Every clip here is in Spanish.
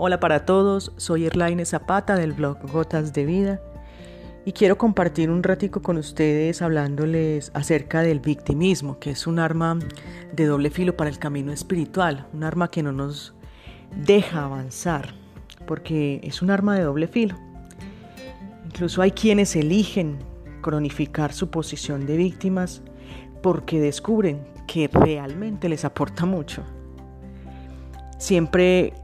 Hola para todos, soy Erlaine Zapata del blog Gotas de Vida y quiero compartir un ratico con ustedes hablándoles acerca del victimismo, que es un arma de doble filo para el camino espiritual, un arma que no nos deja avanzar, porque es un arma de doble filo. Incluso hay quienes eligen cronificar su posición de víctimas porque descubren que realmente les aporta mucho. Siempre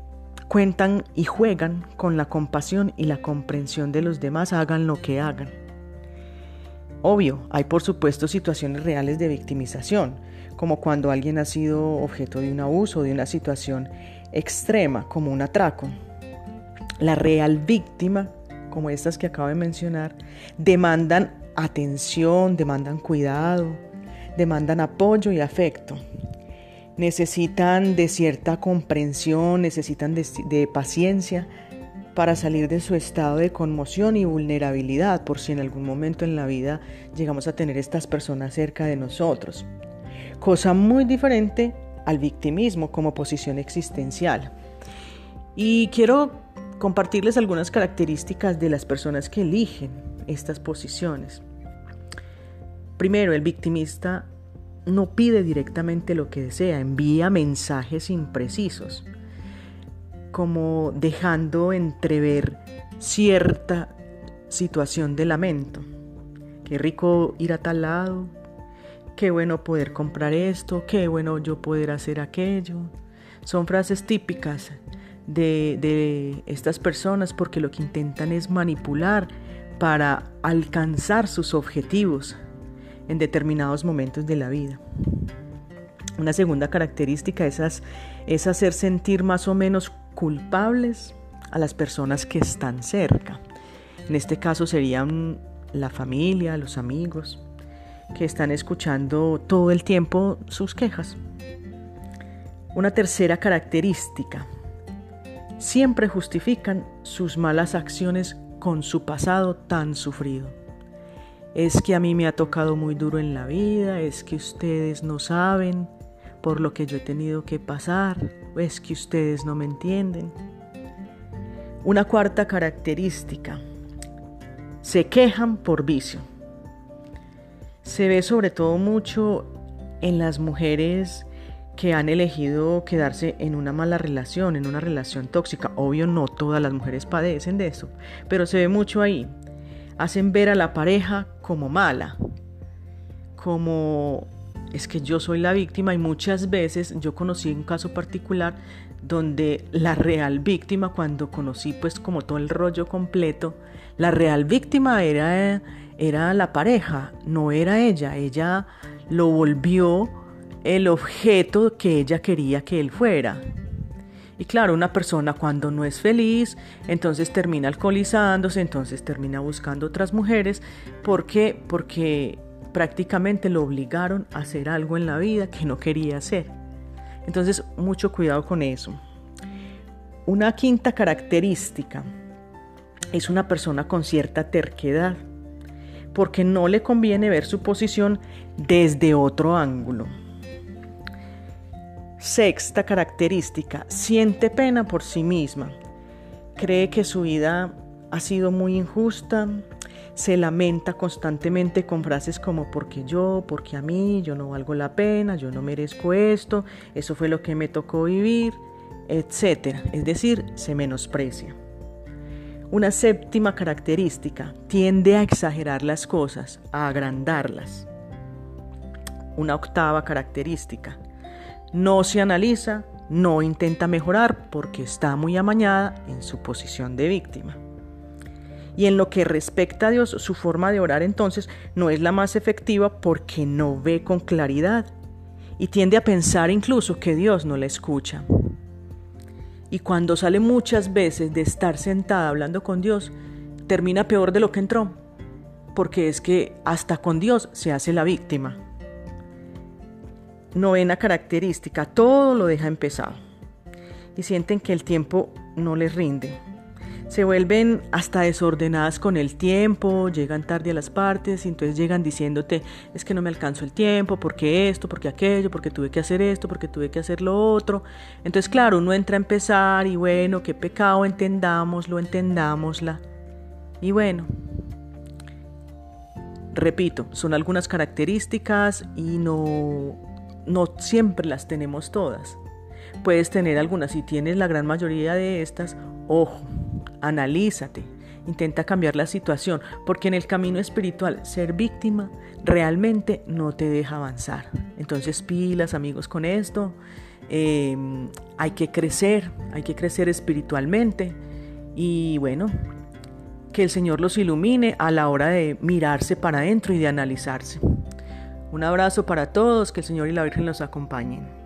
cuentan y juegan con la compasión y la comprensión de los demás, hagan lo que hagan. Obvio, hay por supuesto situaciones reales de victimización, como cuando alguien ha sido objeto de un abuso o de una situación extrema, como un atraco. La real víctima, como estas que acabo de mencionar, demandan atención, demandan cuidado, demandan apoyo y afecto necesitan de cierta comprensión, necesitan de, paciencia para salir de su estado de conmoción y vulnerabilidad por si en algún momento en la vida llegamos a tener estas personas cerca de nosotros. Cosa muy diferente al victimismo como posición existencial. Y quiero compartirles algunas características de las personas que eligen estas posiciones. Primero, el victimista no pide directamente lo que desea, envía mensajes imprecisos, como dejando entrever cierta situación de lamento. Qué rico ir a tal lado, qué bueno poder comprar esto, qué bueno yo poder hacer aquello. Son frases típicas de, de estas personas porque lo que intentan es manipular para alcanzar sus objetivos en determinados momentos de la vida. Una segunda característica es, es hacer sentir más o menos culpables a las personas que están cerca. En este caso serían la familia, los amigos, que están escuchando todo el tiempo sus quejas. Una tercera característica, siempre justifican sus malas acciones con su pasado tan sufrido es que a mí me ha tocado muy duro en la vida, es que ustedes no saben por lo que yo he tenido que pasar, es que ustedes no me entienden. Una cuarta característica, se quejan por vicio. Se ve sobre todo mucho en las mujeres que han elegido quedarse en una mala relación, en una relación tóxica. Obvio no todas las mujeres padecen de eso, pero se ve mucho ahí hacen ver a la pareja como mala, como es que yo soy la víctima y muchas veces yo conocí un caso particular donde la real víctima, cuando conocí pues como todo el rollo completo, la real víctima era, era la pareja, no era ella, ella lo volvió el objeto que ella quería que él fuera. Y claro, una persona cuando no es feliz, entonces termina alcoholizándose, entonces termina buscando otras mujeres. ¿Por qué? Porque prácticamente lo obligaron a hacer algo en la vida que no quería hacer. Entonces, mucho cuidado con eso. Una quinta característica es una persona con cierta terquedad, porque no le conviene ver su posición desde otro ángulo. Sexta característica, siente pena por sí misma. Cree que su vida ha sido muy injusta, se lamenta constantemente con frases como porque yo, porque a mí, yo no valgo la pena, yo no merezco esto, eso fue lo que me tocó vivir, etc. Es decir, se menosprecia. Una séptima característica, tiende a exagerar las cosas, a agrandarlas. Una octava característica, no se analiza, no intenta mejorar porque está muy amañada en su posición de víctima. Y en lo que respecta a Dios, su forma de orar entonces no es la más efectiva porque no ve con claridad y tiende a pensar incluso que Dios no la escucha. Y cuando sale muchas veces de estar sentada hablando con Dios, termina peor de lo que entró, porque es que hasta con Dios se hace la víctima. Novena característica, todo lo deja empezado y sienten que el tiempo no les rinde. se vuelven hasta desordenadas con el tiempo, llegan tarde a las partes y entonces llegan diciéndote, es que no me alcanzo el tiempo, porque esto, porque aquello, porque tuve que hacer esto, porque tuve que hacer lo otro. Entonces, claro, uno entra a empezar y bueno, qué pecado, entendámoslo, entendámosla. Y bueno, repito, son algunas características y no, no siempre las tenemos todas. Puedes tener algunas, si tienes la gran mayoría de estas, ojo, analízate, intenta cambiar la situación, porque en el camino espiritual ser víctima realmente no te deja avanzar. Entonces pilas amigos con esto, em, hay que crecer, hay que crecer espiritualmente y bueno, que el Señor los ilumine a la hora de mirarse para adentro y de analizarse. Un abrazo para todos, que el Señor y la Virgen los acompañen.